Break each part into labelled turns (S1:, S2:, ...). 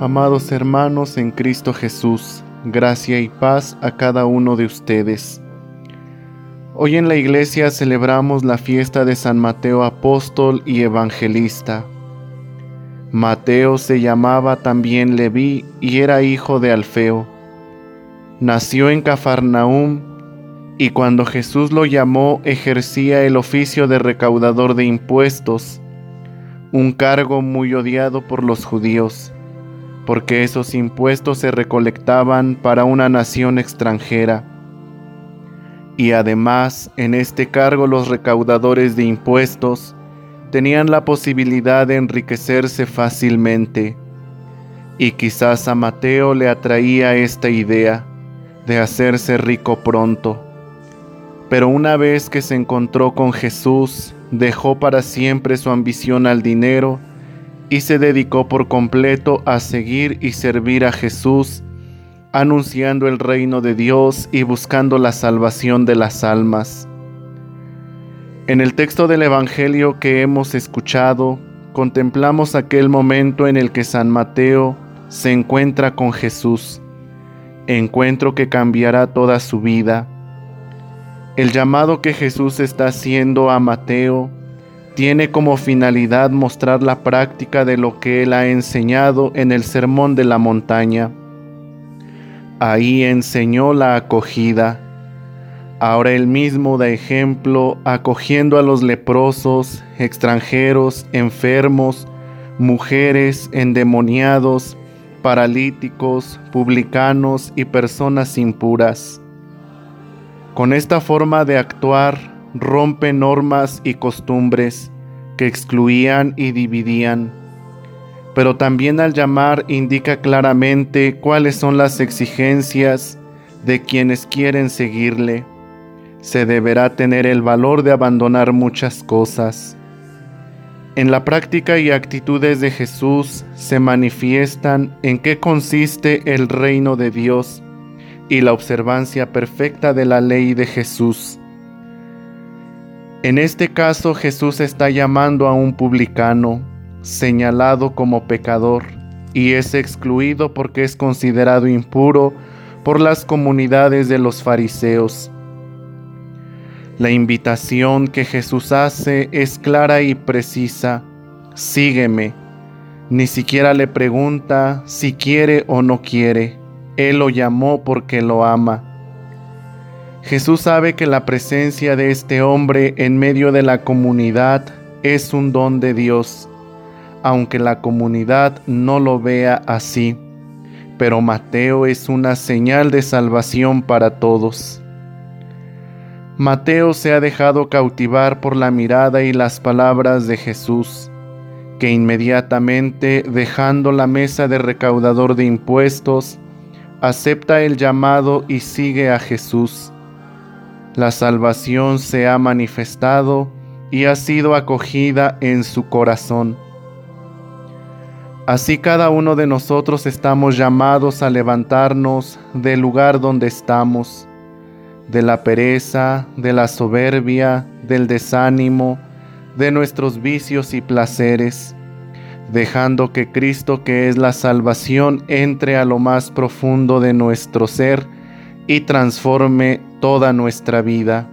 S1: Amados hermanos en Cristo Jesús, gracia y paz a cada uno de ustedes. Hoy en la iglesia celebramos la fiesta de San Mateo Apóstol y Evangelista. Mateo se llamaba también Leví y era hijo de Alfeo. Nació en Cafarnaúm y cuando Jesús lo llamó ejercía el oficio de recaudador de impuestos, un cargo muy odiado por los judíos porque esos impuestos se recolectaban para una nación extranjera. Y además, en este cargo los recaudadores de impuestos tenían la posibilidad de enriquecerse fácilmente. Y quizás a Mateo le atraía esta idea de hacerse rico pronto. Pero una vez que se encontró con Jesús, dejó para siempre su ambición al dinero y se dedicó por completo a seguir y servir a Jesús, anunciando el reino de Dios y buscando la salvación de las almas. En el texto del Evangelio que hemos escuchado, contemplamos aquel momento en el que San Mateo se encuentra con Jesús, encuentro que cambiará toda su vida. El llamado que Jesús está haciendo a Mateo tiene como finalidad mostrar la práctica de lo que él ha enseñado en el Sermón de la Montaña. Ahí enseñó la acogida. Ahora él mismo da ejemplo acogiendo a los leprosos, extranjeros, enfermos, mujeres, endemoniados, paralíticos, publicanos y personas impuras. Con esta forma de actuar, rompe normas y costumbres que excluían y dividían, pero también al llamar indica claramente cuáles son las exigencias de quienes quieren seguirle. Se deberá tener el valor de abandonar muchas cosas. En la práctica y actitudes de Jesús se manifiestan en qué consiste el reino de Dios y la observancia perfecta de la ley de Jesús. En este caso Jesús está llamando a un publicano, señalado como pecador, y es excluido porque es considerado impuro por las comunidades de los fariseos. La invitación que Jesús hace es clara y precisa, sígueme. Ni siquiera le pregunta si quiere o no quiere. Él lo llamó porque lo ama. Jesús sabe que la presencia de este hombre en medio de la comunidad es un don de Dios, aunque la comunidad no lo vea así. Pero Mateo es una señal de salvación para todos. Mateo se ha dejado cautivar por la mirada y las palabras de Jesús, que inmediatamente, dejando la mesa de recaudador de impuestos, acepta el llamado y sigue a Jesús la salvación se ha manifestado y ha sido acogida en su corazón. Así cada uno de nosotros estamos llamados a levantarnos del lugar donde estamos, de la pereza, de la soberbia, del desánimo, de nuestros vicios y placeres, dejando que Cristo, que es la salvación, entre a lo más profundo de nuestro ser y transforme toda nuestra vida.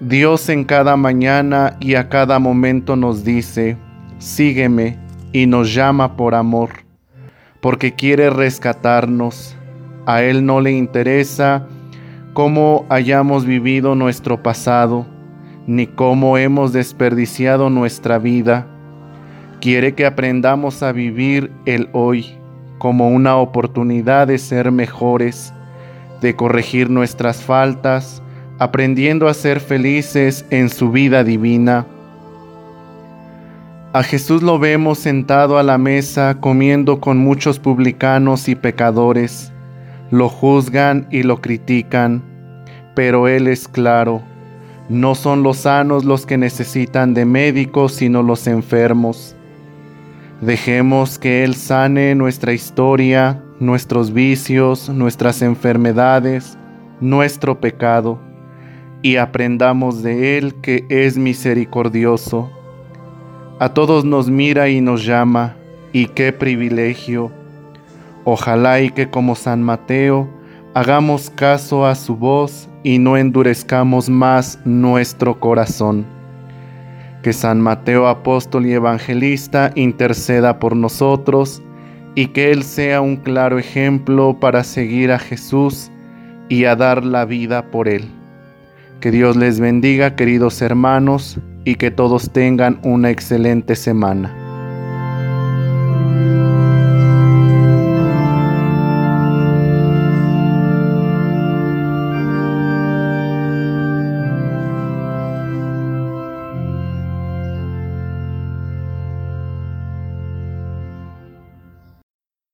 S1: Dios en cada mañana y a cada momento nos dice, sígueme y nos llama por amor, porque quiere rescatarnos. A Él no le interesa cómo hayamos vivido nuestro pasado, ni cómo hemos desperdiciado nuestra vida. Quiere que aprendamos a vivir el hoy como una oportunidad de ser mejores, de corregir nuestras faltas, aprendiendo a ser felices en su vida divina. A Jesús lo vemos sentado a la mesa comiendo con muchos publicanos y pecadores. Lo juzgan y lo critican, pero Él es claro. No son los sanos los que necesitan de médicos, sino los enfermos. Dejemos que Él sane nuestra historia, nuestros vicios, nuestras enfermedades, nuestro pecado, y aprendamos de Él que es misericordioso. A todos nos mira y nos llama, y qué privilegio. Ojalá y que como San Mateo hagamos caso a su voz y no endurezcamos más nuestro corazón. Que San Mateo, apóstol y evangelista, interceda por nosotros y que Él sea un claro ejemplo para seguir a Jesús y a dar la vida por Él. Que Dios les bendiga, queridos hermanos, y que todos tengan una excelente semana.